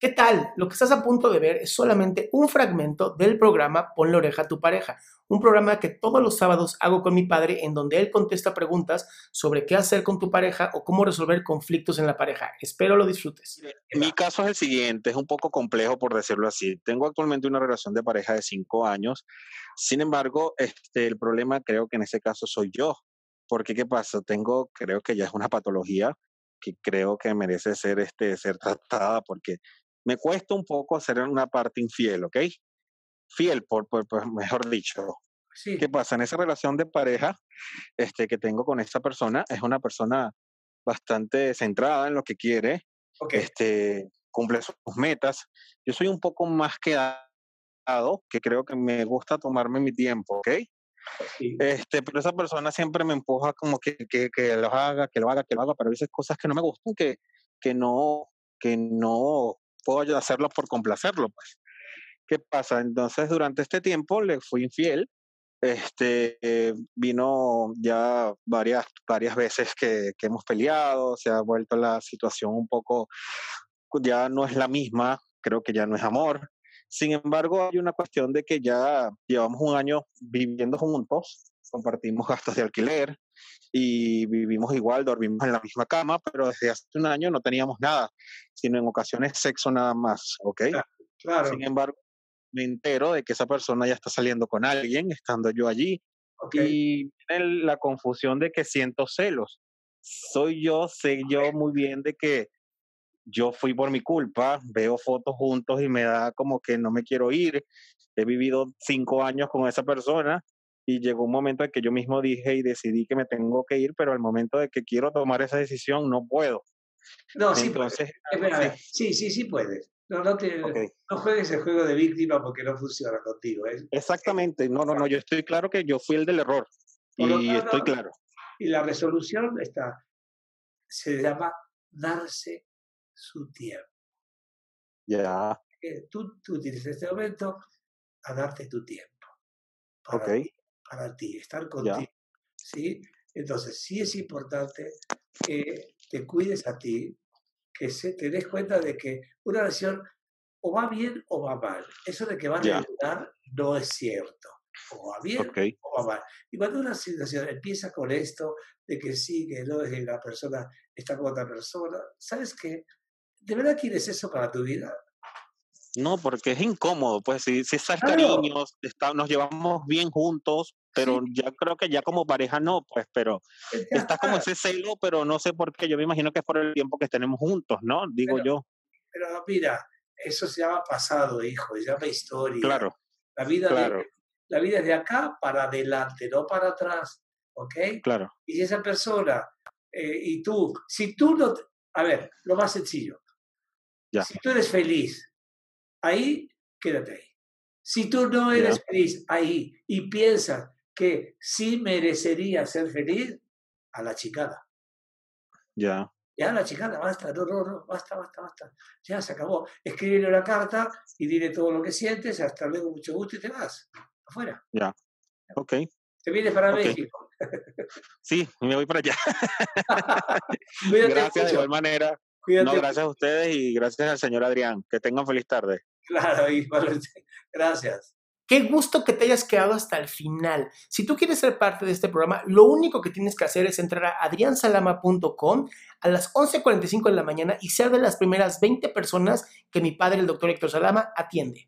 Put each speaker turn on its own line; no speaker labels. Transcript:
¿Qué tal? Lo que estás a punto de ver es solamente un fragmento del programa Pon la oreja a tu pareja, un programa que todos los sábados hago con mi padre en donde él contesta preguntas sobre qué hacer con tu pareja o cómo resolver conflictos en la pareja. Espero lo disfrutes.
Mi caso es el siguiente, es un poco complejo por decirlo así. Tengo actualmente una relación de pareja de cinco años, sin embargo, este, el problema creo que en ese caso soy yo, porque ¿qué pasa? Tengo, creo que ya es una patología que creo que merece ser, este, ser tratada porque me cuesta un poco hacer una parte infiel, ¿ok? Fiel, por, por, mejor dicho.
Sí.
¿Qué pasa? En esa relación de pareja este, que tengo con esta persona, es una persona bastante centrada en lo que quiere,
Ok.
este, cumple sus metas. Yo soy un poco más quedado, que creo que me gusta tomarme mi tiempo, ¿ok?
Sí.
Este, pero esa persona siempre me empuja como que, que, que lo haga, que lo haga, que lo haga, pero a veces cosas que no me gustan, que, que no, que no puedo hacerlo por complacerlo, pues. ¿Qué pasa? Entonces, durante este tiempo le fui infiel. Este, eh, vino ya varias, varias veces que, que hemos peleado, se ha vuelto la situación un poco, ya no es la misma, creo que ya no es amor. Sin embargo, hay una cuestión de que ya llevamos un año viviendo juntos, compartimos gastos de alquiler y vivimos igual, dormimos en la misma cama, pero desde hace un año no teníamos nada, sino en ocasiones sexo nada más, ¿ok?
Claro.
Sin embargo, me entero de que esa persona ya está saliendo con alguien, estando yo allí,
ok.
y la confusión de que siento celos. Soy yo, sé yo muy bien de que yo fui por mi culpa, veo fotos juntos y me da como que no me quiero ir. He vivido cinco años con esa persona y llegó un momento en que yo mismo dije y decidí que me tengo que ir, pero al momento de que quiero tomar esa decisión no puedo.
No, sí.
Entonces,
Espera,
sí,
sí, sí, puedes. No, no, te, no juegues el juego de víctima porque no funciona contigo. ¿eh?
Exactamente, no, no, no, yo estoy claro que yo fui el del error y estoy claro.
Y la resolución está, se llama darse su tiempo.
Ya,
Eh, Tú, tú tienes este momento a darte tu tiempo. Para
ok,
ti, para ti, estar contigo. ¿sí? Entonces, sí es importante que te cuides a ti, que se, te des cuenta de que una relación o va bien o va mal. Eso de que va a regular no es cierto. O va bien o va mal. Y cuando una situación empieza con esto, de que sí, que no, es que la persona está con otra persona, ¿sabes qué? ¿De verdad quieres eso para tu vida?
No, porque es incómodo, pues si, si estás
Claro.
cariños, está- nos llevamos bien juntos, pero ya creo que ya como pareja no, pues, pero está como ese celo, pero no sé por qué, yo me imagino que es por el tiempo que tenemos juntos, ¿no? Digo
Pero-
yo,
Pero mira, eso se llama pasado, hijo, se llama historia.
claro,
La vida, de-
claro,
la vida es de acá para adelante, no para atrás. ¿Ok?
claro,
Y si esa persona eh, y tú, si tú no, a ver, lo más sencillo,
Ya.
si tú eres feliz, ahí, quédate ahí. Si tú no eres feliz ahí y piensas que sí merecería ser feliz, a la chicana.
ya,
Ya, la chicana, basta, no, no, no, basta, basta, basta. Ya se acabó. Escríbele una carta y dile todo lo que sientes, hasta luego, mucho gusto y te vas. Afuera.
ok,
Te vienes para. México.
sí, me voy para allá. Gracias de igual manera, No, gracias a ustedes y gracias al señor Adrián. Que tengan feliz tarde.
Claro, y gracias.
Qué gusto que te hayas quedado hasta el final. Si tú quieres ser parte de este programa, lo único que tienes que hacer es entrar a adriansalama.com a las 11.45 de la mañana y ser de las primeras 20 personas que mi padre, el doctor Héctor Salama, atiende.